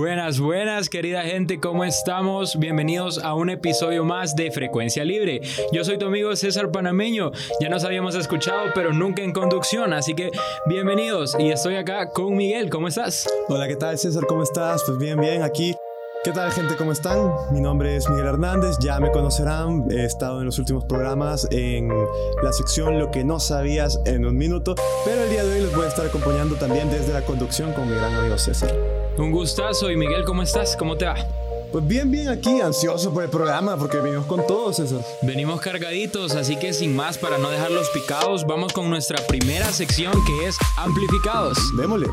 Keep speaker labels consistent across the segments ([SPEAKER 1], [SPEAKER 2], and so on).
[SPEAKER 1] Buenas, buenas, querida gente, ¿cómo estamos? Bienvenidos a un episodio más de Frecuencia Libre. Yo soy tu amigo César Panameño. Ya nos habíamos escuchado, pero nunca en conducción, así que bienvenidos. Y estoy acá con Miguel, ¿cómo estás?
[SPEAKER 2] Hola, ¿qué tal César? ¿Cómo estás? Pues bien, bien, aquí. ¿Qué tal gente? ¿Cómo están? Mi nombre es Miguel Hernández, ya me conocerán, he estado en los últimos programas en la sección Lo que no sabías en un minuto, pero el día de hoy les voy a estar acompañando también desde la conducción con mi gran amigo César.
[SPEAKER 1] Un gustazo. Y Miguel, ¿cómo estás? ¿Cómo te va?
[SPEAKER 2] Pues bien, bien aquí, ansioso por el programa, porque venimos con todo, César.
[SPEAKER 1] Venimos cargaditos, así que sin más, para no dejarlos picados, vamos con nuestra primera sección que es Amplificados.
[SPEAKER 2] Démosle.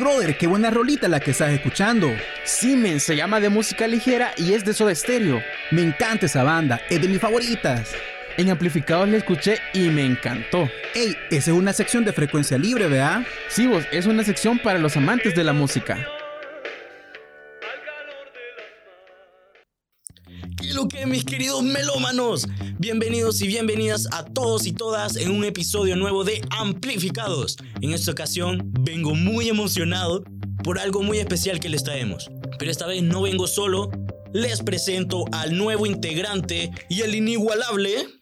[SPEAKER 3] Brother, qué buena rolita la que estás escuchando.
[SPEAKER 4] Simen se llama de música ligera y es de Soda Stereo.
[SPEAKER 3] Me encanta esa banda, es de mis favoritas.
[SPEAKER 4] En amplificados la escuché y me encantó.
[SPEAKER 3] Hey, esa es una sección de frecuencia libre, ¿verdad?
[SPEAKER 4] Sí, vos, es una sección para los amantes de la música.
[SPEAKER 5] ¿Qué lo que mis queridos melómanos? Bienvenidos y bienvenidas a todos y todas en un episodio nuevo de Amplificados. En esta ocasión vengo muy emocionado por algo muy especial que les traemos. Pero esta vez no vengo solo, les presento al nuevo integrante y el inigualable...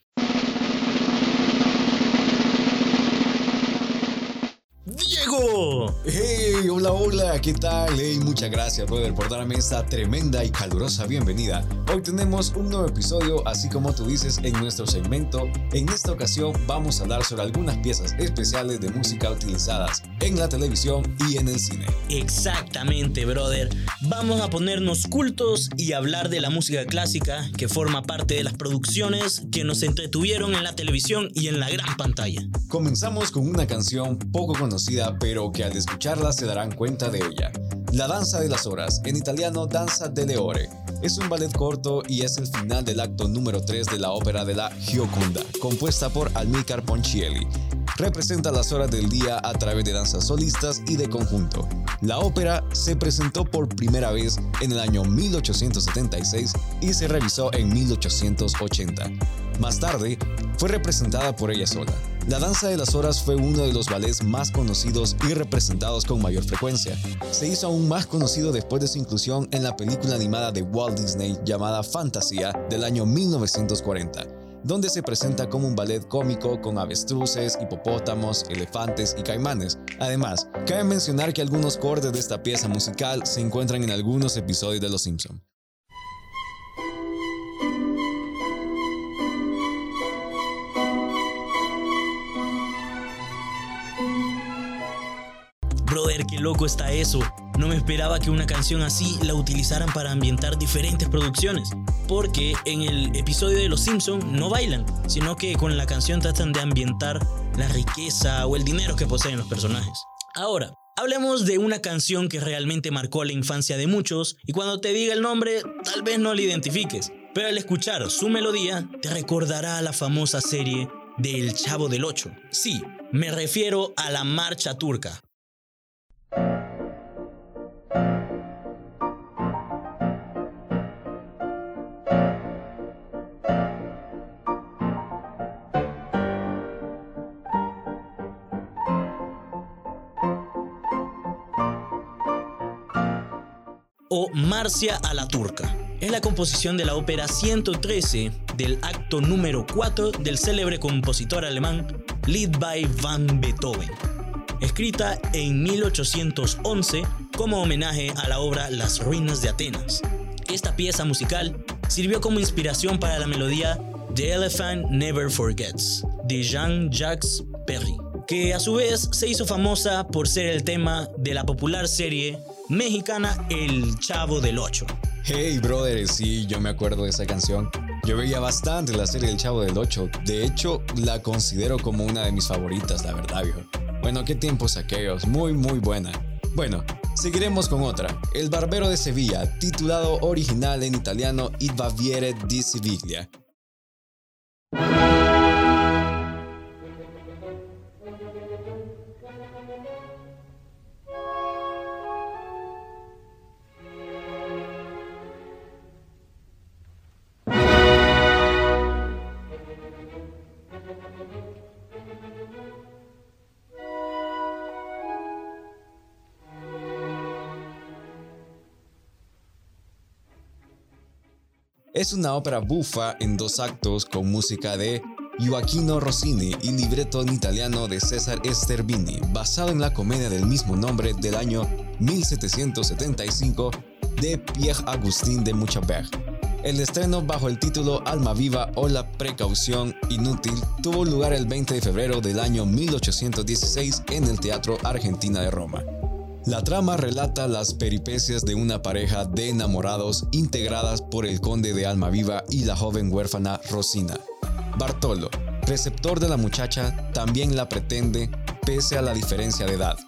[SPEAKER 5] Diego.
[SPEAKER 6] Hey, hola, hola, ¿qué tal? Hey, muchas gracias, brother, por darme esta tremenda y calurosa bienvenida. Hoy tenemos un nuevo episodio, así como tú dices, en nuestro segmento. En esta ocasión vamos a hablar sobre algunas piezas especiales de música utilizadas en la televisión y en el cine.
[SPEAKER 5] Exactamente, brother. Vamos a ponernos cultos y hablar de la música clásica que forma parte de las producciones que nos entretuvieron en la televisión y en la gran pantalla.
[SPEAKER 6] Comenzamos con una canción poco conocida, pero que al escucharla se darán cuenta de ella. La Danza de las Horas, en italiano Danza delle Ore, es un ballet corto y es el final del acto número 3 de la ópera de la Gioconda, compuesta por Almicar Ponchielli. Representa las horas del día a través de danzas solistas y de conjunto. La ópera se presentó por primera vez en el año 1876 y se revisó en 1880. Más tarde, fue representada por ella sola. La Danza de las Horas fue uno de los ballets más conocidos y representados con mayor frecuencia. Se hizo aún más conocido después de su inclusión en la película animada de Walt Disney llamada Fantasía del año 1940 donde se presenta como un ballet cómico con avestruces, hipopótamos, elefantes y caimanes. Además, cabe mencionar que algunos cortes de esta pieza musical se encuentran en algunos episodios de Los Simpson.
[SPEAKER 5] Brother, qué loco está eso. No me esperaba que una canción así la utilizaran para ambientar diferentes producciones. Porque en el episodio de Los Simpson no bailan, sino que con la canción tratan de ambientar la riqueza o el dinero que poseen los personajes. Ahora, hablemos de una canción que realmente marcó la infancia de muchos y cuando te diga el nombre tal vez no la identifiques. Pero al escuchar su melodía te recordará a la famosa serie de El Chavo del Ocho. Sí, me refiero a la marcha turca. O Marcia a la turca. Es la composición de la ópera 113 del acto número 4 del célebre compositor alemán Lied by van Beethoven, escrita en 1811 como homenaje a la obra Las ruinas de Atenas. Esta pieza musical sirvió como inspiración para la melodía The Elephant Never Forgets de Jean-Jacques Perry, que a su vez se hizo famosa por ser el tema de la popular serie mexicana El Chavo del Ocho.
[SPEAKER 6] Hey, brother, sí, yo me acuerdo de esa canción. Yo veía bastante la serie El Chavo del Ocho. De hecho, la considero como una de mis favoritas, la verdad, viejo. Bueno, qué tiempos aquellos. Muy, muy buena. Bueno, Seguiremos con otra, El Barbero de Sevilla, titulado original en italiano Il Baviere di Siviglia. Es una ópera bufa en dos actos con música de Joaquino Rossini y libreto en italiano de César Esterbini, basado en la comedia del mismo nombre del año 1775 de Pierre Agustín de Muchabert. El estreno bajo el título Alma Viva o La Precaución Inútil tuvo lugar el 20 de febrero del año 1816 en el Teatro Argentina de Roma. La trama relata las peripecias de una pareja de enamorados integradas por el conde de Almaviva y la joven huérfana Rosina. Bartolo, receptor de la muchacha, también la pretende pese a la diferencia de edad.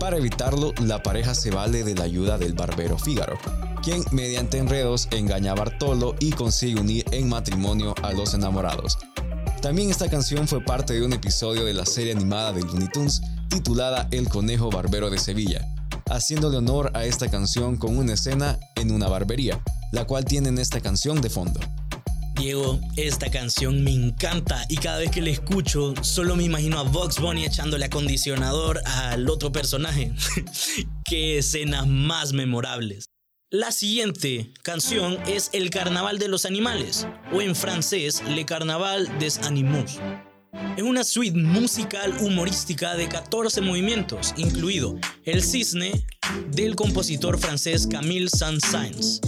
[SPEAKER 6] Para evitarlo, la pareja se vale de la ayuda del barbero Fígaro, quien mediante enredos engaña a Bartolo y consigue unir en matrimonio a los enamorados. También esta canción fue parte de un episodio de la serie animada de Looney Tunes titulada El Conejo Barbero de Sevilla, haciéndole honor a esta canción con una escena en una barbería, la cual tienen esta canción de fondo.
[SPEAKER 5] Diego, esta canción me encanta y cada vez que la escucho solo me imagino a Vox Bunny echándole acondicionador al otro personaje. Qué escenas más memorables. La siguiente canción es El Carnaval de los Animales, o en francés Le Carnaval des Animaux. Es una suite musical humorística de 14 movimientos, incluido El Cisne del compositor francés Camille Saint-Saëns.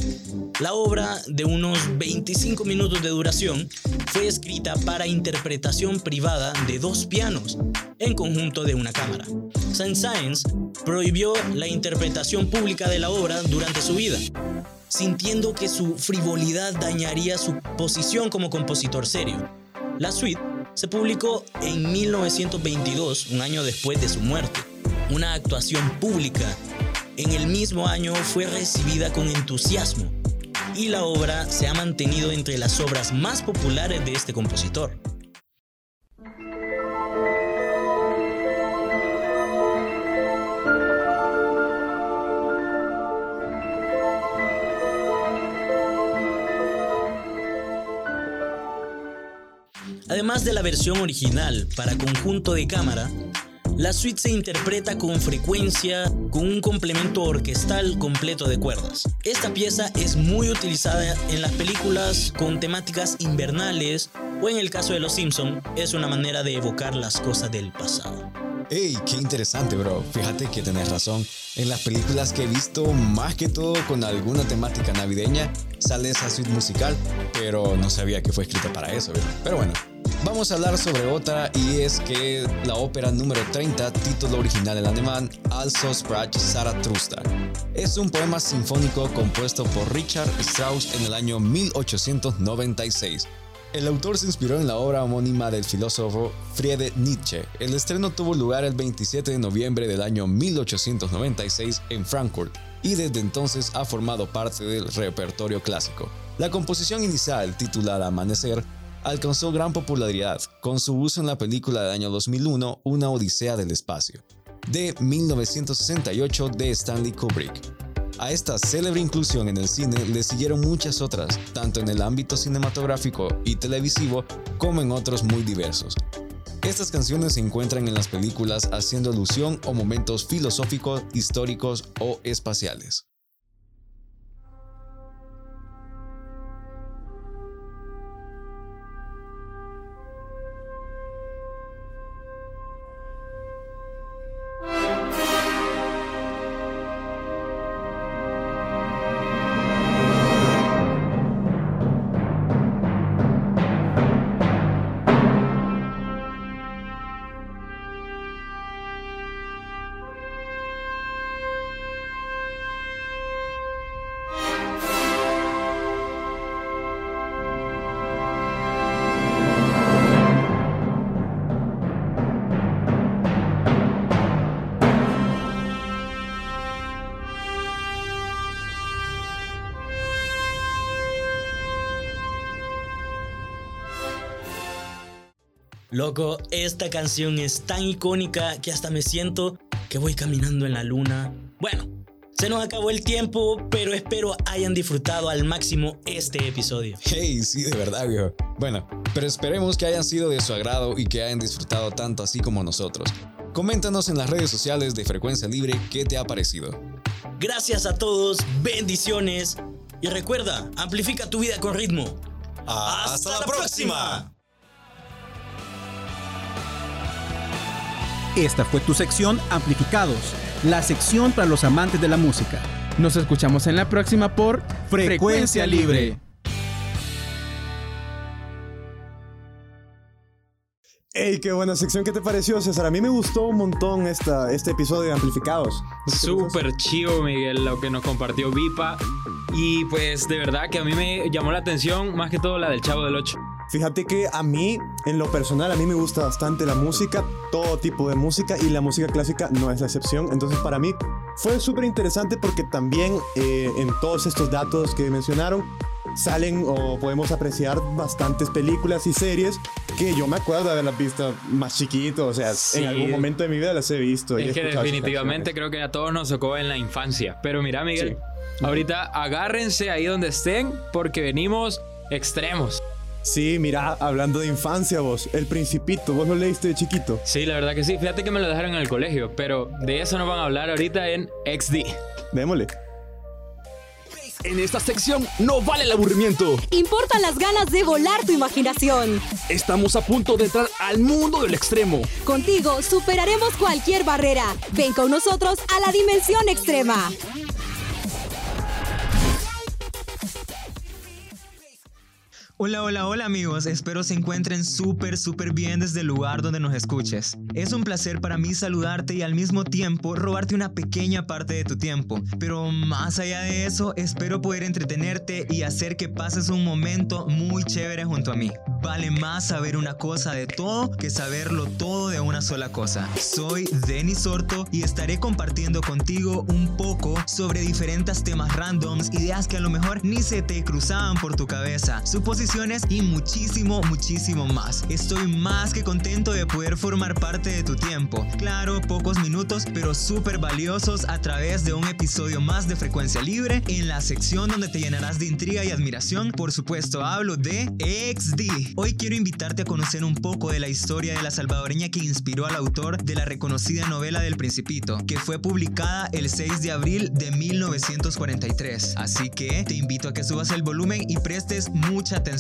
[SPEAKER 5] La obra, de unos 25 minutos de duración, fue escrita para interpretación privada de dos pianos en conjunto de una cámara. Saint-Saëns prohibió la interpretación pública de la obra durante su vida, sintiendo que su frivolidad dañaría su posición como compositor serio. La suite se publicó en 1922, un año después de su muerte. Una actuación pública en el mismo año fue recibida con entusiasmo y la obra se ha mantenido entre las obras más populares de este compositor. Además de la versión original para conjunto de cámara, la suite se interpreta con frecuencia con un complemento orquestal completo de cuerdas. Esta pieza es muy utilizada en las películas con temáticas invernales o en el caso de Los Simpson es una manera de evocar las cosas del pasado.
[SPEAKER 6] ¡Ey! ¡Qué interesante, bro! Fíjate que tenés razón. En las películas que he visto, más que todo con alguna temática navideña, sale esa suite musical, pero no sabía que fue escrita para eso, Pero bueno, Vamos a hablar sobre otra y es que la ópera número 30, título original en alemán, Also Sprach Zarathustra. Es un poema sinfónico compuesto por Richard Strauss en el año 1896. El autor se inspiró en la obra homónima del filósofo Friedrich Nietzsche. El estreno tuvo lugar el 27 de noviembre del año 1896 en Frankfurt y desde entonces ha formado parte del repertorio clásico. La composición inicial, titulada Amanecer, alcanzó gran popularidad con su uso en la película del año 2001 Una Odisea del Espacio, de 1968 de Stanley Kubrick. A esta célebre inclusión en el cine le siguieron muchas otras, tanto en el ámbito cinematográfico y televisivo como en otros muy diversos. Estas canciones se encuentran en las películas haciendo alusión a momentos filosóficos, históricos o espaciales.
[SPEAKER 5] Loco, esta canción es tan icónica que hasta me siento que voy caminando en la luna. Bueno, se nos acabó el tiempo, pero espero hayan disfrutado al máximo este episodio.
[SPEAKER 6] Hey, sí, de verdad, viejo. Bueno, pero esperemos que hayan sido de su agrado y que hayan disfrutado tanto así como nosotros. Coméntanos en las redes sociales de Frecuencia Libre qué te ha parecido.
[SPEAKER 5] Gracias a todos, bendiciones y recuerda, amplifica tu vida con ritmo.
[SPEAKER 6] ¡Hasta, la próxima!
[SPEAKER 3] Esta fue tu sección Amplificados, la sección para los amantes de la música.
[SPEAKER 4] Nos escuchamos en la próxima por Frecuencia Libre.
[SPEAKER 2] ¡Ey, qué buena sección! ¿Qué te pareció, César? A mí me gustó un montón esta, este episodio de Amplificados.
[SPEAKER 1] Súper chivo, Miguel, lo que nos compartió Vipa. Y pues de verdad que a mí me llamó la atención más que todo la del Chavo del 8.
[SPEAKER 2] Fíjate que a mí, en lo personal, a mí me gusta bastante la música, todo tipo de música y la música clásica no es la excepción. Entonces para mí fue súper interesante porque también eh, en todos estos datos que mencionaron salen o podemos apreciar bastantes películas y series que yo me acuerdo de haberlas visto más chiquito, o sea,
[SPEAKER 1] Sí.
[SPEAKER 2] en algún momento de mi vida las he visto. y he
[SPEAKER 1] Es que
[SPEAKER 2] escuchado sus
[SPEAKER 1] definitivamente creo que a todos nos tocó en la infancia. Pero mira, Miguel, ahorita agárrense ahí donde estén porque venimos extremos.
[SPEAKER 2] Sí, mira, hablando de infancia vos, El Principito, vos lo leíste de chiquito.
[SPEAKER 1] Sí, la verdad que sí. Fíjate que me lo dejaron en el colegio, pero de eso nos van a hablar ahorita en XD.
[SPEAKER 2] Démosle.
[SPEAKER 4] En esta sección no vale el aburrimiento.
[SPEAKER 7] Importan las ganas de volar tu imaginación.
[SPEAKER 4] Estamos a punto de entrar al mundo del extremo.
[SPEAKER 7] Contigo superaremos cualquier barrera. Ven con nosotros a la dimensión extrema.
[SPEAKER 8] Hola, hola, hola amigos, espero se encuentren súper, súper bien desde el lugar donde nos escuches. Es un placer para mí saludarte y al mismo tiempo robarte una pequeña parte de tu tiempo. Pero más allá de eso, espero poder entretenerte y hacer que pases un momento muy chévere junto a mí. Vale más saber una cosa de todo que saberlo todo de una sola cosa. Soy Denis Sorto y estaré compartiendo contigo un poco sobre diferentes temas randoms, ideas que a lo mejor ni se te cruzaban por tu cabeza, y muchísimo, muchísimo más. Estoy más que contento de poder formar parte de tu tiempo. Claro, pocos minutos, pero súper valiosos a través de un episodio más de Frecuencia Libre en la sección donde te llenarás de intriga y admiración. Por supuesto, hablo de XD. Hoy quiero invitarte a conocer un poco de la historia de la salvadoreña que inspiró al autor de la reconocida novela del Principito, que fue publicada el 6 de abril de 1943. Así que te invito a que subas el volumen y prestes mucha atención.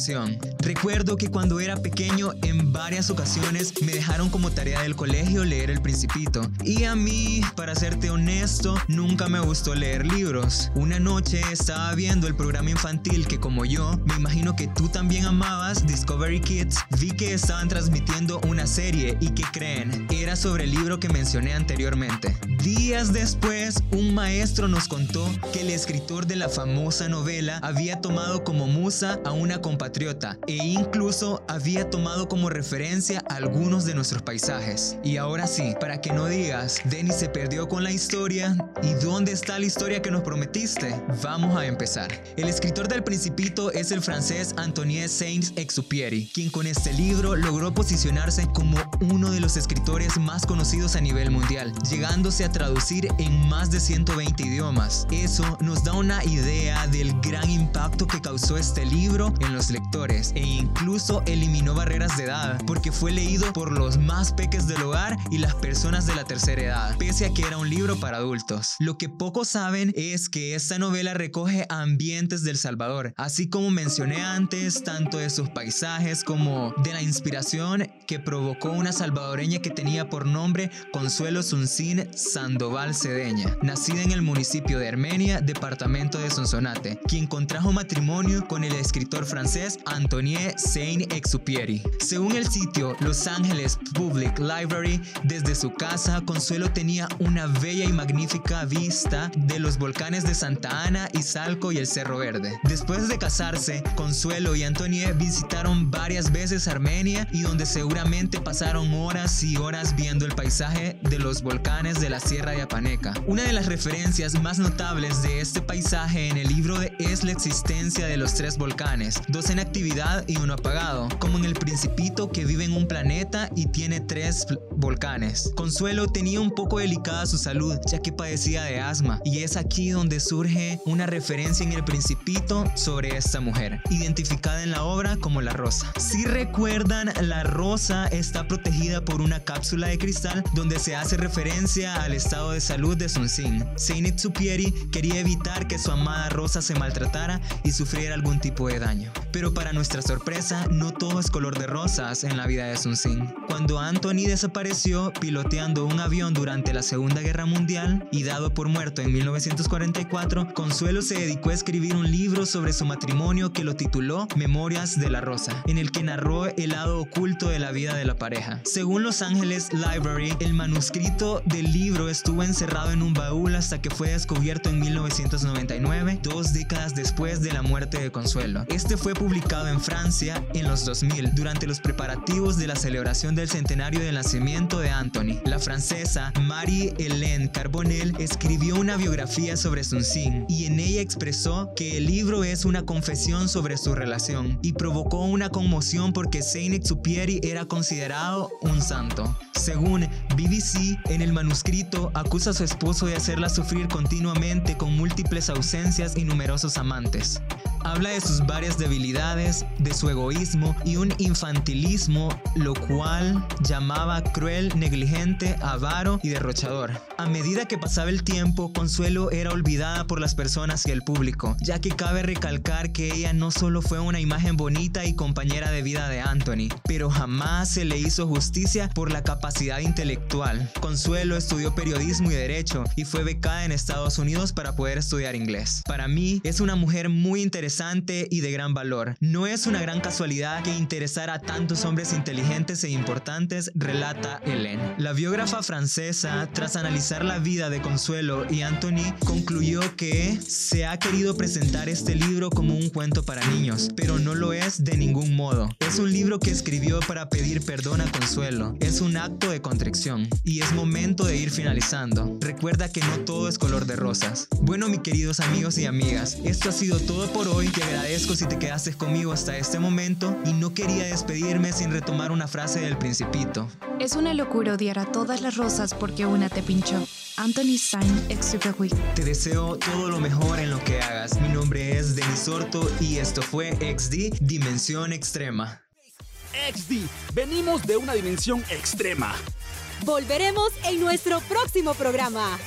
[SPEAKER 8] Recuerdo que cuando era pequeño en varias ocasiones me dejaron como tarea del colegio leer El Principito. Y a mí, para serte honesto, nunca me gustó leer libros. Una noche estaba viendo el programa infantil que como yo, me imagino que tú también amabas, Discovery Kids, vi que estaban transmitiendo una serie y que creen, era sobre el libro que mencioné anteriormente. Días después, un maestro nos contó que el escritor de la famosa novela había tomado como musa a una compatriota e incluso había tomado como referencia algunos de nuestros paisajes. Y ahora sí, para que no digas, Denis se perdió con la historia y dónde está la historia que nos prometiste, vamos a empezar. El escritor del Principito es el francés Antoine Saint-Exupéry, quien con este libro logró posicionarse como uno de los escritores más conocidos a nivel mundial, llegándose a traducir en más de 120 idiomas. Eso nos da una idea del gran impacto que causó este libro en los lectores e incluso eliminó barreras de edad porque fue leído por los más peques del hogar y las personas de la tercera edad, pese a que era un libro para adultos. Lo que pocos saben es que esta novela recoge ambientes del Salvador, así como mencioné antes, tanto de sus paisajes como de la inspiración que provocó una salvadoreña que tenía por nombre Consuelo Suncín Sandoval Cedeña, nacida en el municipio de Armenia, departamento de Sonsonate, quien contrajo matrimonio con el escritor francés Antoine Saint-Exupéry. Según el sitio Los Angeles Public Library, desde su casa Consuelo tenía una bella y magnífica vista de los volcanes de Santa Ana, Izalco y el Cerro Verde. Después de casarse, Consuelo y Antoine visitaron varias veces Armenia y donde seguramente pasaron horas y horas viendo el paisaje de los volcanes de la Sierra de Apaneca. Una de las referencias más notables de este paisaje en el libro es la existencia de los tres volcanes, dos en actividad y uno apagado, como en el Principito que vive en un planeta y tiene tres volcanes. Consuelo tenía un poco delicada su salud, ya que padecía de asma, y es aquí donde surge una referencia en el Principito sobre esta mujer, identificada en la obra como la rosa. Si recuerdan, la rosa está protegida por una cápsula de cristal donde se hace referencia al estado de salud de Sun Sin. Exupieri quería evitar que su amada rosa se maltratara y sufriera algún tipo de daño. Para nuestra sorpresa, no todo es color de rosas en la vida de Sun Sin. Cuando Anthony desapareció piloteando un avión durante la Segunda Guerra Mundial y dado por muerto en 1944, Consuelo se dedicó a escribir un libro sobre su matrimonio que lo tituló Memorias de la Rosa, en el que narró el lado oculto de la vida de la pareja. Según Los Angeles Library, el manuscrito del libro estuvo encerrado en un baúl hasta que fue descubierto en 1999, dos décadas después de la muerte de Consuelo. Este fue publicado en Francia en los 2000, durante los preparativos de la celebración del centenario del nacimiento de Anthony. La francesa Marie-Hélène Carbonel escribió una biografía sobre Sun y en ella expresó que el libro es una confesión sobre su relación y provocó una conmoción porque Saint-Exupéry era considerado un santo. Según BBC, en el manuscrito acusa a su esposo de hacerla sufrir continuamente con múltiples ausencias y numerosos amantes. Habla de sus varias debilidades, de su egoísmo y un infantilismo, lo cual llamaba cruel, negligente, avaro y derrochador. A medida que pasaba el tiempo, Consuelo era olvidada por las personas y el público, ya que cabe recalcar que ella no solo fue una imagen bonita y compañera de vida de Anthony, pero jamás se le hizo justicia por la capacidad intelectual. Consuelo estudió periodismo y derecho y fue becada en Estados Unidos para poder estudiar inglés. Para mí es una mujer muy interesante y de gran valor. No es una gran casualidad que interesara a tantos hombres inteligentes e importantes, relata Hélène. La biógrafa francesa, tras analizar la vida de Consuelo y Anthony, concluyó que se ha querido presentar este libro como un cuento para niños, pero no lo es de ningún modo. Es un libro que escribió para pedir perdón a Consuelo. Es un acto de contrición y es momento de ir finalizando. Recuerda que no todo es color de rosas. Bueno, mis queridos amigos y amigas, esto ha sido todo por hoy te agradezco si te quedaste conmigo hasta este momento y no quería despedirme sin retomar una frase del principito.
[SPEAKER 9] Es una locura odiar a todas las rosas porque una te pinchó. Anthony Saint-Exupéry.
[SPEAKER 8] Te deseo todo lo mejor en lo que hagas. Mi nombre es Denis Orto y esto fue XD Dimensión Extrema.
[SPEAKER 10] XD, venimos de una dimensión extrema.
[SPEAKER 7] Volveremos en nuestro próximo programa.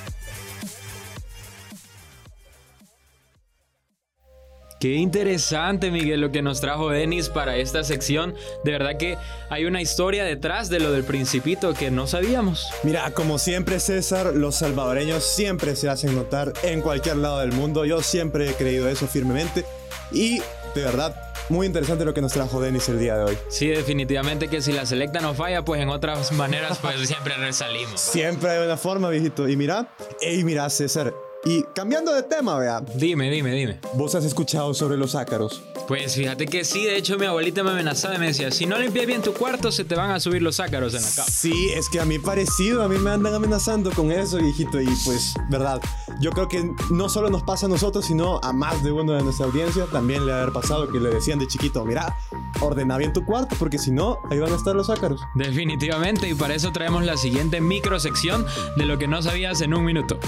[SPEAKER 1] Qué interesante, Miguel, lo que nos trajo Denis para esta sección. De verdad que hay una historia detrás de lo del principito que no sabíamos.
[SPEAKER 2] Mira, como siempre, César, los salvadoreños siempre se hacen notar en cualquier lado del mundo. Yo siempre he creído eso firmemente. Y de verdad, muy interesante lo que nos trajo Denis el día de hoy.
[SPEAKER 1] Sí, definitivamente que si la selecta no falla, pues en otras maneras, pues siempre resalimos.
[SPEAKER 2] Siempre hay una forma, viejito. Y mira, y mira, César, y cambiando de tema, vea.
[SPEAKER 1] Dime, dime, dime.
[SPEAKER 2] ¿Vos has escuchado sobre los ácaros?
[SPEAKER 1] Pues fíjate que sí, de hecho mi abuelita me amenazaba y me decía, si no limpias bien tu cuarto se te van a subir los ácaros en la cama.
[SPEAKER 2] Sí, es que a mí parecido, a mí me andan amenazando con eso, viejito, y pues, verdad, yo creo que no solo nos pasa a nosotros, sino a más de uno de nuestra audiencia, también le ha haber pasado que le decían de chiquito, mira, ordena bien tu cuarto, porque si no, ahí van a estar los ácaros.
[SPEAKER 1] Definitivamente, y para eso traemos la siguiente microsección de lo que no sabías en un minuto.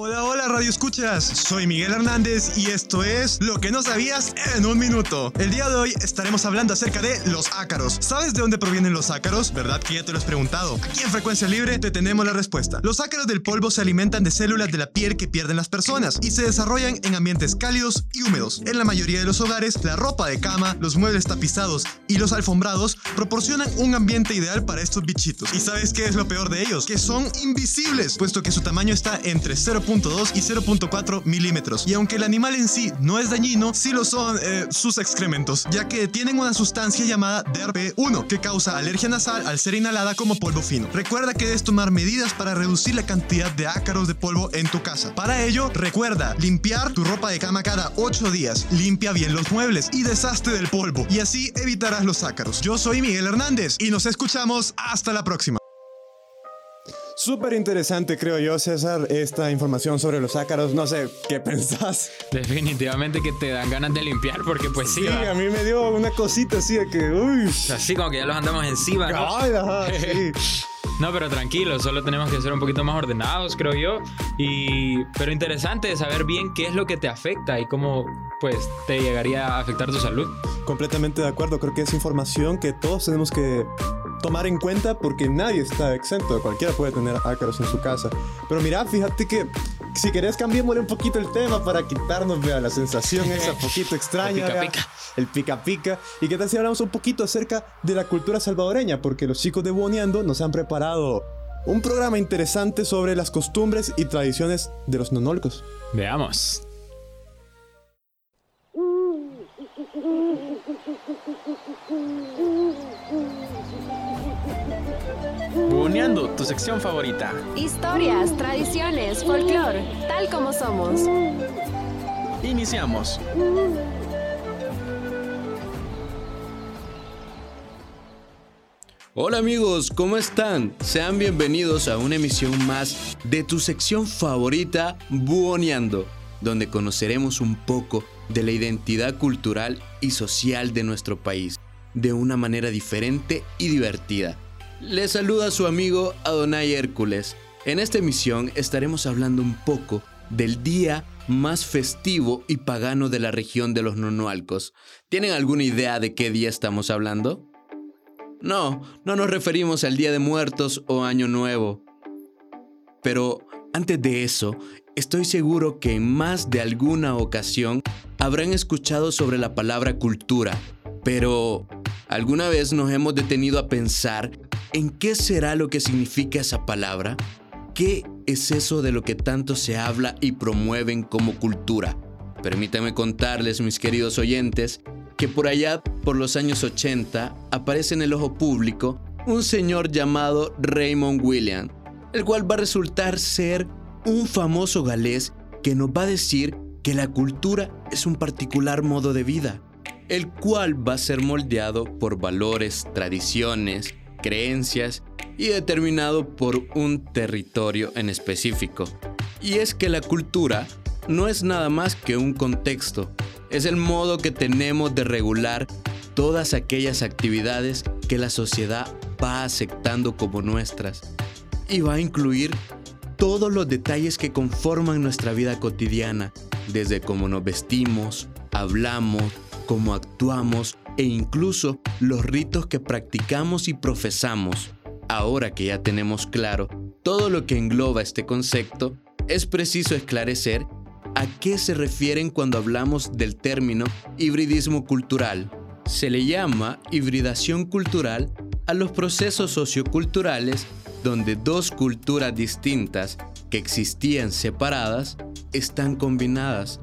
[SPEAKER 11] Hola, hola Radio Escuchas, soy Miguel Hernández y esto es Lo que no sabías en un minuto. El día de hoy estaremos hablando acerca de los ácaros. ¿Sabes de dónde provienen los ácaros? ¿Verdad que ya te lo has preguntado? Aquí en Frecuencia Libre te tenemos la respuesta. Los ácaros del polvo se alimentan de células de la piel que pierden las personas y se desarrollan en ambientes cálidos y húmedos. En la mayoría de los hogares, la ropa de cama, los muebles tapizados y los alfombrados proporcionan un ambiente ideal para estos bichitos. ¿Y sabes qué es lo peor de ellos? Que son invisibles, puesto que su tamaño está entre 0. 0.2 y 0.4 milímetros. Y aunque el animal en sí no es dañino, sí lo son eh, sus excrementos, ya que tienen una sustancia llamada DRP1 que causa alergia nasal al ser inhalada como polvo fino. Recuerda que debes tomar medidas para reducir la cantidad de ácaros de polvo en tu casa. Para ello, recuerda limpiar tu ropa de cama cada 8 días, limpia bien los muebles y deshazte del polvo y así evitarás los ácaros. Yo soy Miguel Hernández y nos escuchamos hasta la próxima.
[SPEAKER 2] Súper interesante, creo yo, César, esta información sobre los ácaros. No sé, ¿qué pensás?
[SPEAKER 1] Definitivamente que te dan ganas de limpiar porque pues sí.
[SPEAKER 2] Sí,
[SPEAKER 1] va.
[SPEAKER 2] a mí me dio una cosita así de que, uy.
[SPEAKER 1] Así como que ya los andamos encima, ¿no?
[SPEAKER 2] Ay, ajá, sí.
[SPEAKER 1] No, pero tranquilo, solo tenemos que ser un poquito más ordenados, creo yo. Y, pero interesante saber bien qué es lo que te afecta y cómo, pues, te llegaría a afectar tu salud.
[SPEAKER 2] Completamente de acuerdo, creo que es información que todos tenemos que tomar en cuenta porque nadie está exento, cualquiera puede tener ácaros en su casa. Pero mira, fíjate que si querés cambiémosle un poquito el tema para quitarnos vea, la sensación esa poquito extraña.
[SPEAKER 1] El pica pica.
[SPEAKER 2] ¿Y qué tal si hablamos un poquito acerca de la cultura salvadoreña? Porque los chicos de Boneando nos han preparado un programa interesante sobre las costumbres y tradiciones de los nonolcos.
[SPEAKER 1] Veamos.
[SPEAKER 10] Buneando, tu sección favorita.
[SPEAKER 12] Historias, tradiciones, folclore, tal como somos.
[SPEAKER 10] Iniciamos.
[SPEAKER 13] Hola amigos, ¿cómo están? Sean bienvenidos a una emisión más de tu sección favorita, Buoneando, donde conoceremos un poco de la identidad cultural y social de nuestro país, de una manera diferente y divertida. Les saluda su amigo Adonai Hércules. En esta emisión estaremos hablando un poco del día más festivo y pagano de la región de los Nonualcos. ¿Tienen alguna idea de qué día estamos hablando? No, no nos referimos al Día de Muertos o Año Nuevo. Pero antes de eso, estoy seguro que en más de alguna ocasión habrán escuchado sobre la palabra cultura. Pero, ¿alguna vez nos hemos detenido a pensar en qué será lo que significa esa palabra? ¿Qué es eso de lo que tanto se habla y promueven como cultura? Permítanme contarles, mis queridos oyentes, que por allá, por los años 80, aparece en el ojo público un señor llamado Raymond William, el cual va a resultar ser un famoso galés que nos va a decir que la cultura es un particular modo de vida, el cual va a ser moldeado por valores, tradiciones, creencias y determinado por un territorio en específico. Y es que la cultura no es nada más que un contexto, es el modo que tenemos de regular todas aquellas actividades que la sociedad va aceptando como nuestras y va a incluir todos los detalles que conforman nuestra vida cotidiana, desde cómo nos vestimos, hablamos, cómo actuamos e incluso los ritos que practicamos y profesamos. Ahora que ya tenemos claro todo lo que engloba este concepto, es preciso esclarecer a qué se refieren cuando hablamos del término hibridismo cultural. Se le llama hibridación cultural a los procesos socioculturales donde dos culturas distintas que existían separadas están combinadas,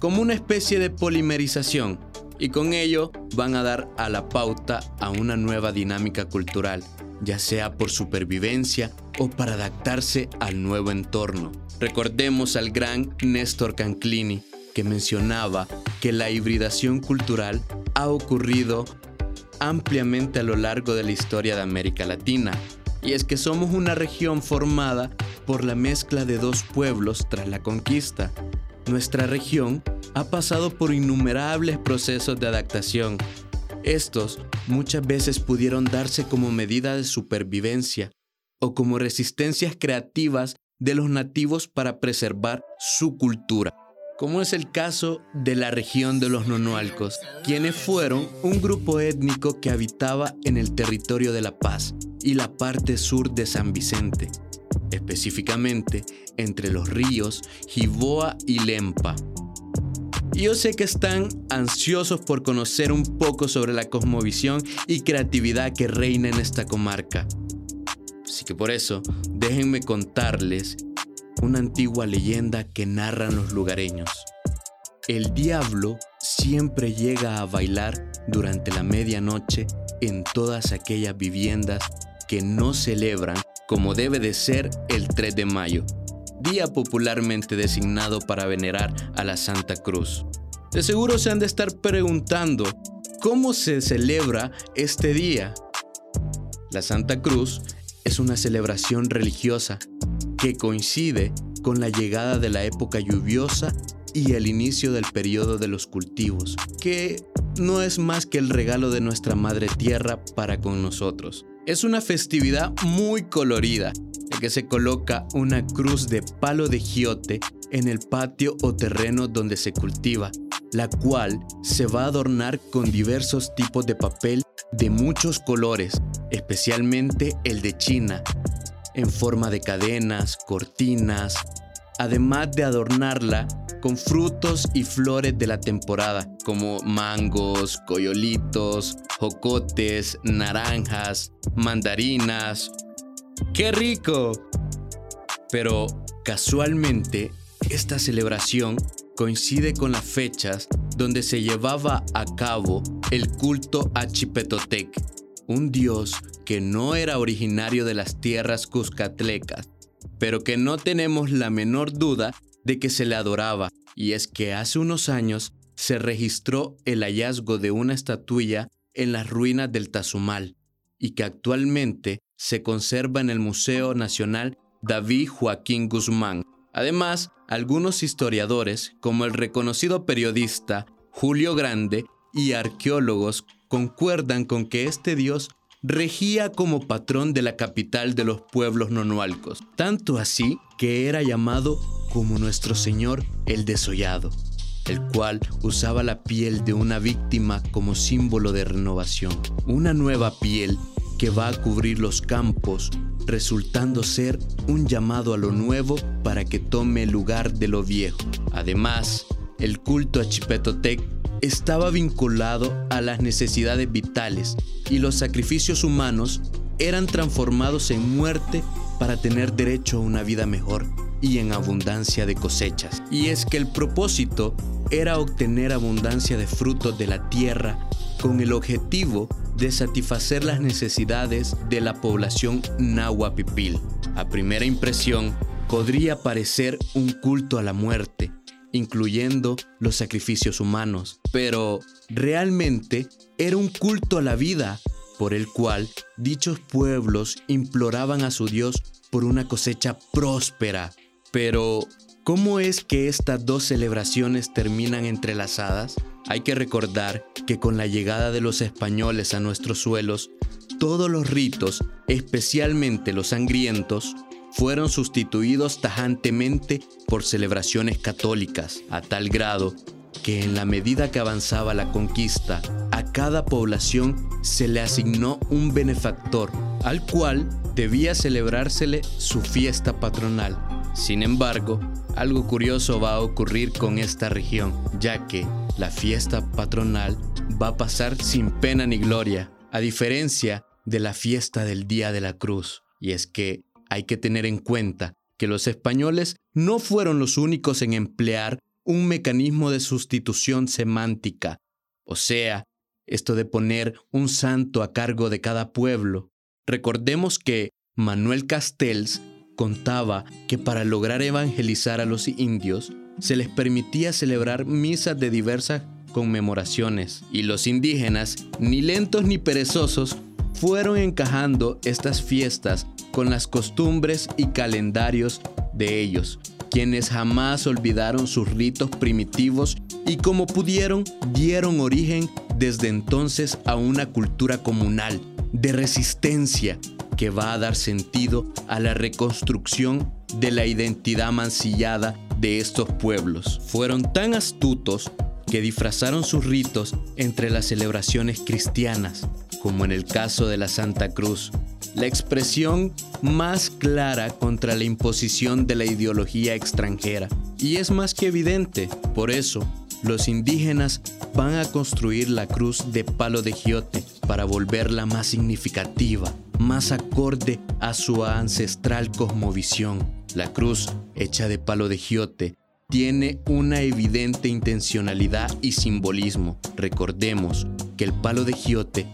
[SPEAKER 13] como una especie de polimerización, y con ello van a dar a la pauta a una nueva dinámica cultural, ya sea por supervivencia o para adaptarse al nuevo entorno. Recordemos al gran Néstor Canclini, que mencionaba que la hibridación cultural ha ocurrido ampliamente a lo largo de la historia de América Latina, y es que somos una región formada por la mezcla de dos pueblos tras la conquista. Nuestra región ha pasado por innumerables procesos de adaptación. Estos muchas veces pudieron darse como medida de supervivencia o como resistencias creativas de los nativos para preservar su cultura, como es el caso de la región de los Nonualcos, quienes fueron un grupo étnico que habitaba en el territorio de La Paz y la parte sur de San Vicente, específicamente entre los ríos Jiboa y Lempa. Yo sé que están ansiosos por conocer un poco sobre la cosmovisión y creatividad que reina en esta comarca. Así que por eso, déjenme contarles una antigua leyenda que narran los lugareños. El diablo siempre llega a bailar durante la medianoche en todas aquellas viviendas que no celebran como debe de ser el 3 de mayo, día popularmente designado para venerar a la Santa Cruz. De seguro se han de estar preguntando, ¿cómo se celebra este día? La Santa Cruz es una celebración religiosa que coincide con la llegada de la época lluviosa y el inicio del periodo de los cultivos, que no es más que el regalo de nuestra Madre Tierra para con nosotros. Es una festividad muy colorida, en que se coloca una cruz de palo de giote en el patio o terreno donde se cultiva, la cual se va a adornar con diversos tipos de papel de muchos colores, especialmente el de China, en forma de cadenas, cortinas, además de adornarla con frutos y flores de la temporada, como mangos, coyolitos, jocotes, naranjas, mandarinas. ¡Qué rico! Pero casualmente, esta celebración coincide con las fechas donde se llevaba a cabo el culto a Chipetotec, un dios que no era originario de las tierras cuscatlecas, pero que no tenemos la menor duda de que se le adoraba, y es que hace unos años se registró el hallazgo de una estatuilla en las ruinas del Tazumal, y que actualmente se conserva en el Museo Nacional David Joaquín Guzmán. Además, algunos historiadores, como el reconocido periodista Julio Grande y arqueólogos, concuerdan con que este dios regía como patrón de la capital de los pueblos nonualcos, tanto así que era llamado como nuestro Señor el desollado, el cual usaba la piel de una víctima como símbolo de renovación, una nueva piel que va a cubrir los campos, resultando ser un llamado a lo nuevo para que tome el lugar de lo viejo. Además, el culto a Chipetotec estaba vinculado a las necesidades vitales y los sacrificios humanos eran transformados en muerte para tener derecho a una vida mejor y en abundancia de cosechas. Y es que el propósito era obtener abundancia de frutos de la tierra con el objetivo de satisfacer las necesidades de la población nahuapipil. A primera impresión, podría parecer un culto a la muerte, incluyendo los sacrificios humanos, pero realmente era un culto a la vida por el cual dichos pueblos imploraban a su Dios por una cosecha próspera. Pero, ¿cómo es que estas dos celebraciones terminan entrelazadas? Hay que recordar que con la llegada de los españoles a nuestros suelos, todos los ritos, especialmente los sangrientos, fueron sustituidos tajantemente por celebraciones católicas, a tal grado que en la medida que avanzaba la conquista, a cada población se le asignó un benefactor, al cual debía celebrársele su fiesta patronal. Sin embargo, algo curioso va a ocurrir con esta región, ya que la fiesta patronal va a pasar sin pena ni gloria, a diferencia de la fiesta del Día de la Cruz. Y es que hay que tener en cuenta que los españoles no fueron los únicos en emplear un mecanismo de sustitución semántica, o sea, esto de poner un santo a cargo de cada pueblo. Recordemos que Manuel Castells contaba que para lograr evangelizar a los indios se les permitía celebrar misas de diversas conmemoraciones y los indígenas, ni lentos ni perezosos, fueron encajando estas fiestas con las costumbres y calendarios de ellos, quienes jamás olvidaron sus ritos primitivos y como pudieron dieron origen desde entonces a una cultura comunal de resistencia que va a dar sentido a la reconstrucción de la identidad mancillada de estos pueblos. Fueron tan astutos que disfrazaron sus ritos entre las celebraciones cristianas, como en el caso de la Santa Cruz, la expresión más clara contra la imposición de la ideología extranjera. Y es más que evidente, por eso, los indígenas van a construir la cruz de palo de giote para volverla más significativa, más acorde a su ancestral cosmovisión. La cruz, hecha de palo de giote, tiene una evidente intencionalidad y simbolismo. Recordemos que el palo de giote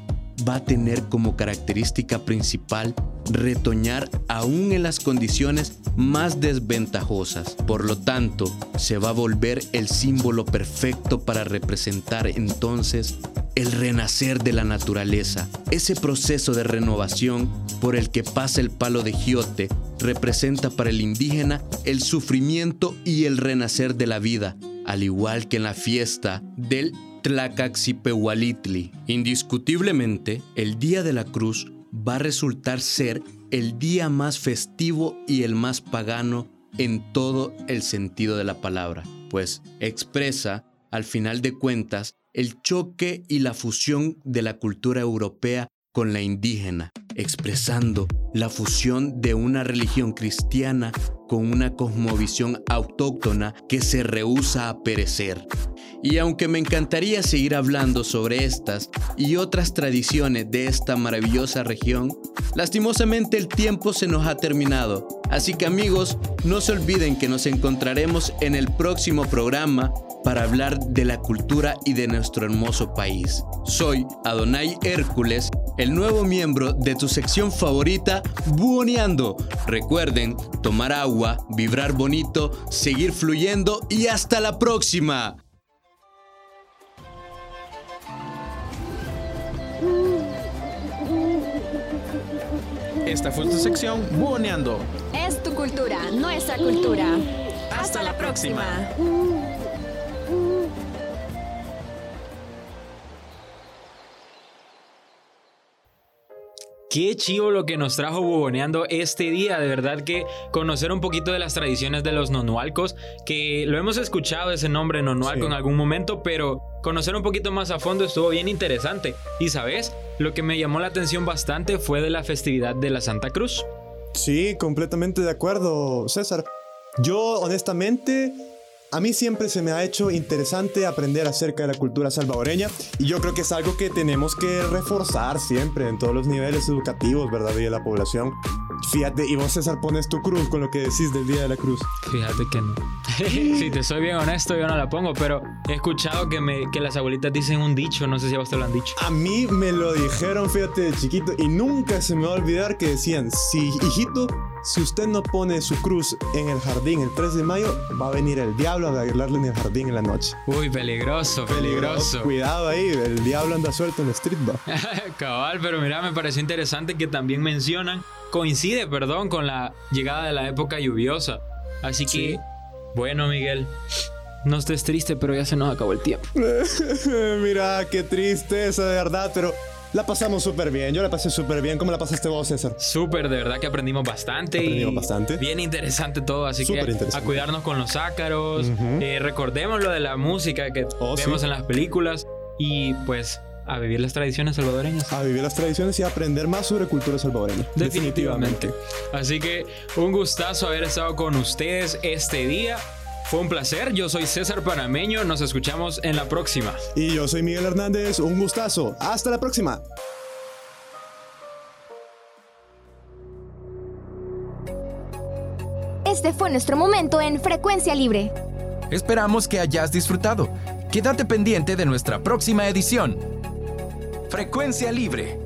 [SPEAKER 13] va a tener como característica principal retoñar aún en las condiciones más desventajosas. Por lo tanto, se va a volver el símbolo perfecto para representar entonces el renacer de la naturaleza. Ese proceso de renovación por el que pasa el palo de giote representa para el indígena el sufrimiento y el renacer de la vida, al igual que en la fiesta del Tlacaxipehualitli. Indiscutiblemente, el Día de la Cruz va a resultar ser el día más festivo y el más pagano en todo el sentido de la palabra, pues expresa, al final de cuentas, el choque y la fusión de la cultura europea con la indígena, expresando la fusión de una religión cristiana con una cosmovisión autóctona que se rehúsa a perecer. Y aunque me encantaría seguir hablando sobre estas y otras tradiciones de esta maravillosa región, lastimosamente el tiempo se nos ha terminado. Así que amigos, no se olviden que nos encontraremos en el próximo programa para hablar de la cultura y de nuestro hermoso país. Soy Adonai Hércules, el nuevo miembro de tu sección favorita, Buoneando. Recuerden tomar agua, vibrar bonito, seguir fluyendo y hasta la próxima.
[SPEAKER 10] Esta fue tu sección Buoneando.
[SPEAKER 12] Es tu cultura, nuestra cultura.
[SPEAKER 10] Hasta, la próxima.
[SPEAKER 1] Qué chivo lo que nos trajo buboneando este día, de verdad que conocer un poquito de las tradiciones de los nonualcos, que lo hemos escuchado ese nombre nonualco
[SPEAKER 2] Sí.
[SPEAKER 1] en algún momento, pero conocer un poquito más a fondo estuvo bien interesante. Y sabes, lo que me llamó la atención bastante fue de la festividad de la Santa Cruz.
[SPEAKER 2] Sí, completamente de acuerdo, César. Yo, honestamente, a mí siempre se me ha hecho interesante aprender acerca de la cultura salvadoreña y yo creo que es algo que tenemos que reforzar siempre en todos los niveles educativos, ¿verdad? Y de la población. Fíjate, y vos, César, pones tu cruz con lo que decís del Día de la Cruz.
[SPEAKER 1] Fíjate que no. si te soy bien honesto, yo no la pongo, pero he escuchado que, me, que las abuelitas dicen un dicho, no sé si a vos te lo han dicho.
[SPEAKER 2] A mí me lo dijeron, fíjate, de chiquito, y nunca se me va a olvidar que decían, si, hijito, si usted no pone su cruz en el jardín el 3 de mayo, va a venir el diablo a bailarle en el jardín en la noche.
[SPEAKER 1] Uy, peligroso, peligroso.
[SPEAKER 2] Cuidado ahí, el diablo anda suelto en la street.
[SPEAKER 1] Cabal, pero mira, me pareció interesante que también mencionan, coincide, perdón, con la llegada de la época lluviosa. Así que, bueno, Miguel, no estés triste, pero ya se nos acabó el tiempo.
[SPEAKER 2] Mira, qué tristeza, de verdad, pero la pasamos súper bien. Yo la pasé súper bien. ¿Cómo la pasaste vos, César?
[SPEAKER 1] Súper, de verdad que aprendimos bastante.
[SPEAKER 2] Aprendimos
[SPEAKER 1] y
[SPEAKER 2] bastante.
[SPEAKER 1] Bien interesante todo, así
[SPEAKER 2] Súper
[SPEAKER 1] que a cuidarnos con los ácaros. Eh, recordemos lo de la música que
[SPEAKER 2] Oh,
[SPEAKER 1] vemos
[SPEAKER 2] sí.
[SPEAKER 1] en las películas y pues a vivir las tradiciones salvadoreñas.
[SPEAKER 2] A vivir las tradiciones y a aprender más sobre cultura salvadoreña.
[SPEAKER 1] Definitivamente. Así que un gustazo haber estado con ustedes este día. Fue un placer. Yo soy César Panameño. Nos escuchamos en la próxima.
[SPEAKER 2] Y yo soy Miguel Hernández. Un gustazo. Hasta la próxima.
[SPEAKER 12] Este fue nuestro momento en Frecuencia Libre.
[SPEAKER 4] Esperamos que hayas disfrutado. Quédate pendiente de nuestra próxima edición. Frecuencia Libre